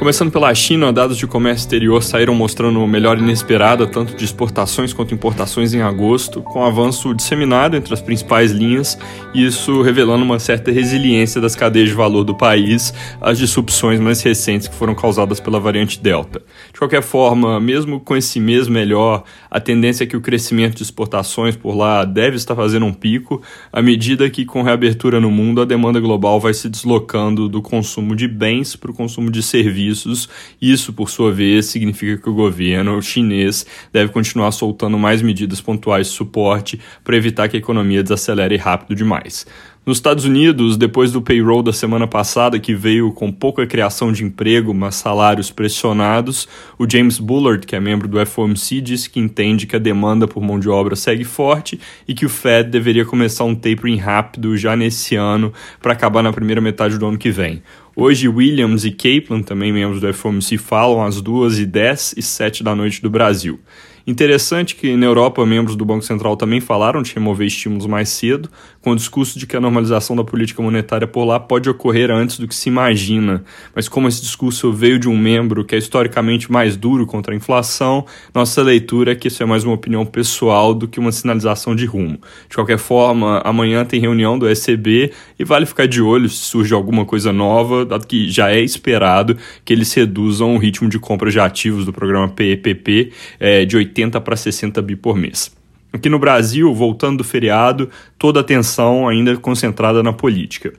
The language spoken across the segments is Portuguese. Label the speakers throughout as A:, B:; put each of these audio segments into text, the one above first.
A: Começando pela China, dados de comércio exterior saíram mostrando melhora inesperada tanto de exportações quanto importações em agosto, com avanço disseminado entre as principais linhas, e isso revelando uma certa resiliência das cadeias de valor do país às disrupções mais recentes que foram causadas pela variante Delta. De qualquer forma, mesmo com esse mês melhor, a tendência é que o crescimento de exportações por lá deve estar fazendo um pico, à medida que, com reabertura no mundo, a demanda global vai se deslocando do consumo de bens para o consumo de serviços serviços. Isso, por sua vez, significa que o governo chinês deve continuar soltando mais medidas pontuais de suporte para evitar que a economia desacelere rápido demais. Nos Estados Unidos, depois do payroll da semana passada, que veio com pouca criação de emprego, mas salários pressionados, o James Bullard, que é membro do FOMC, disse que entende que a demanda por mão de obra segue forte e que o Fed deveria começar um tapering rápido já nesse ano para acabar na primeira metade do ano que vem. Hoje, Williams e Kaplan, também membros do FOMC, falam às 2h10 e 7 da noite do Brasil. Interessante que na Europa membros do Banco Central também falaram de remover estímulos mais cedo, com o discurso de que a normalização da política monetária por lá pode ocorrer antes do que se imagina. Mas como esse discurso veio de um membro que é historicamente mais duro contra a inflação, nossa leitura é que isso é mais uma opinião pessoal do que uma sinalização de rumo. De qualquer forma, amanhã tem reunião do ECB e vale ficar de olho se surge alguma coisa nova, dado que já é esperado que eles reduzam o ritmo de compra de ativos do programa PEPP é, de 80 para 60 bi por mês. Aqui no Brasil, voltando do feriado, toda a atenção ainda concentrada na política.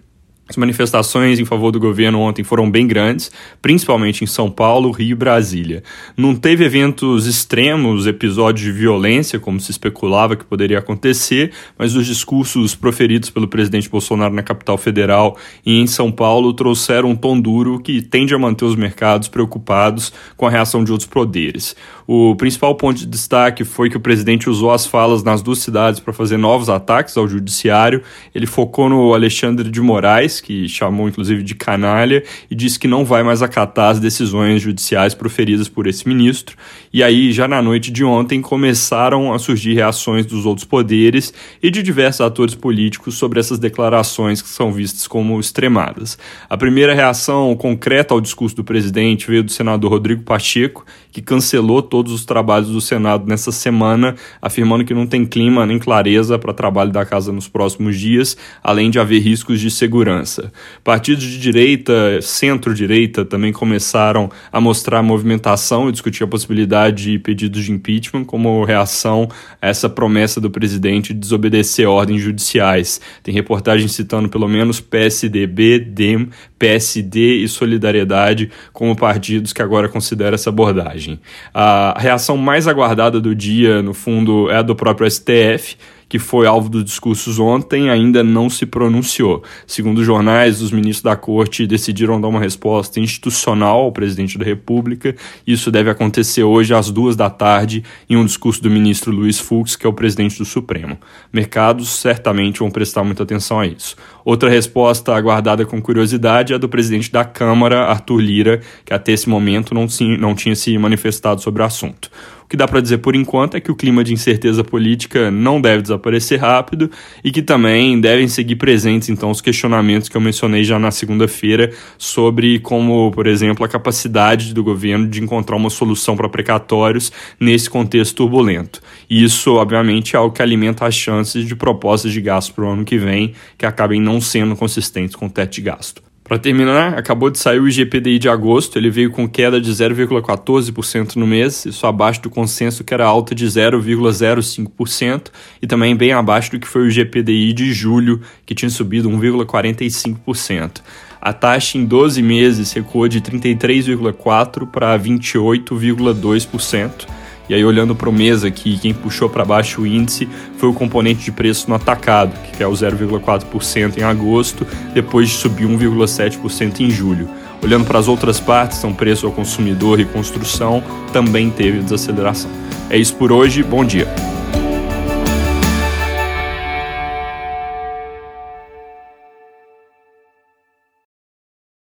A: As manifestações em favor do governo ontem foram bem grandes, principalmente em São Paulo, Rio e Brasília. Não teve eventos extremos, episódios de violência, como se especulava que poderia acontecer, mas os discursos proferidos pelo presidente Bolsonaro na capital federal e em São Paulo trouxeram um tom duro que tende a manter os mercados preocupados com a reação de outros poderes. O principal ponto de destaque foi que o presidente usou as falas nas duas cidades para fazer novos ataques ao judiciário. Ele focou no Alexandre de Moraes, que chamou inclusive de canalha, e disse que não vai mais acatar as decisões judiciais proferidas por esse ministro. E aí, já na noite de ontem, começaram a surgir reações dos outros poderes e de diversos atores políticos sobre essas declarações que são vistas como extremadas. A primeira reação concreta ao discurso do presidente veio do senador Rodrigo Pacheco, que cancelou todos os trabalhos do Senado nessa semana, afirmando que não tem clima nem clareza para trabalho da casa nos próximos dias, além de haver riscos de segurança. Partidos de direita, centro-direita, também começaram a mostrar movimentação e discutir a possibilidade de pedidos de impeachment como reação a essa promessa do presidente de desobedecer ordens judiciais. Tem reportagem citando pelo menos PSDB, DEM, PSD e Solidariedade como partidos que agora consideram essa abordagem. A reação mais aguardada do dia, no fundo, é a do próprio STF que foi alvo dos discursos ontem, ainda não se pronunciou. Segundo os jornais, os ministros da corte decidiram dar uma resposta institucional ao presidente da República. Isso deve acontecer hoje às duas da tarde, em um discurso do ministro Luiz Fux, que é o presidente do Supremo. Mercados certamente vão prestar muita atenção a isso. Outra resposta aguardada com curiosidade é a do presidente da Câmara, Arthur Lira, que até esse momento não, não tinha se manifestado sobre o assunto que dá para dizer por enquanto é que o clima de incerteza política não deve desaparecer rápido e que também devem seguir presentes então os questionamentos que eu mencionei já na segunda-feira sobre como, por exemplo, a capacidade do governo de encontrar uma solução para precatórios nesse contexto turbulento. E isso, obviamente, é algo que alimenta as chances de propostas de gasto para o ano que vem que acabem não sendo consistentes com o teto de gasto. Para terminar, acabou de sair o IGPDI de agosto, ele veio com queda de 0,14% no mês, isso abaixo do consenso que era alta de 0,05% e também bem abaixo do que foi o IGPDI de julho, que tinha subido 1,45%. A taxa em 12 meses recuou de 33,4% para 28,2%. E aí, olhando para o mês aqui, quem puxou para baixo o índice foi o componente de preço no atacado, que é o 0,4% em agosto, depois de subir 1,7% em julho. Olhando para as outras partes, são preço ao consumidor e construção, também teve desaceleração. É isso por hoje, bom dia.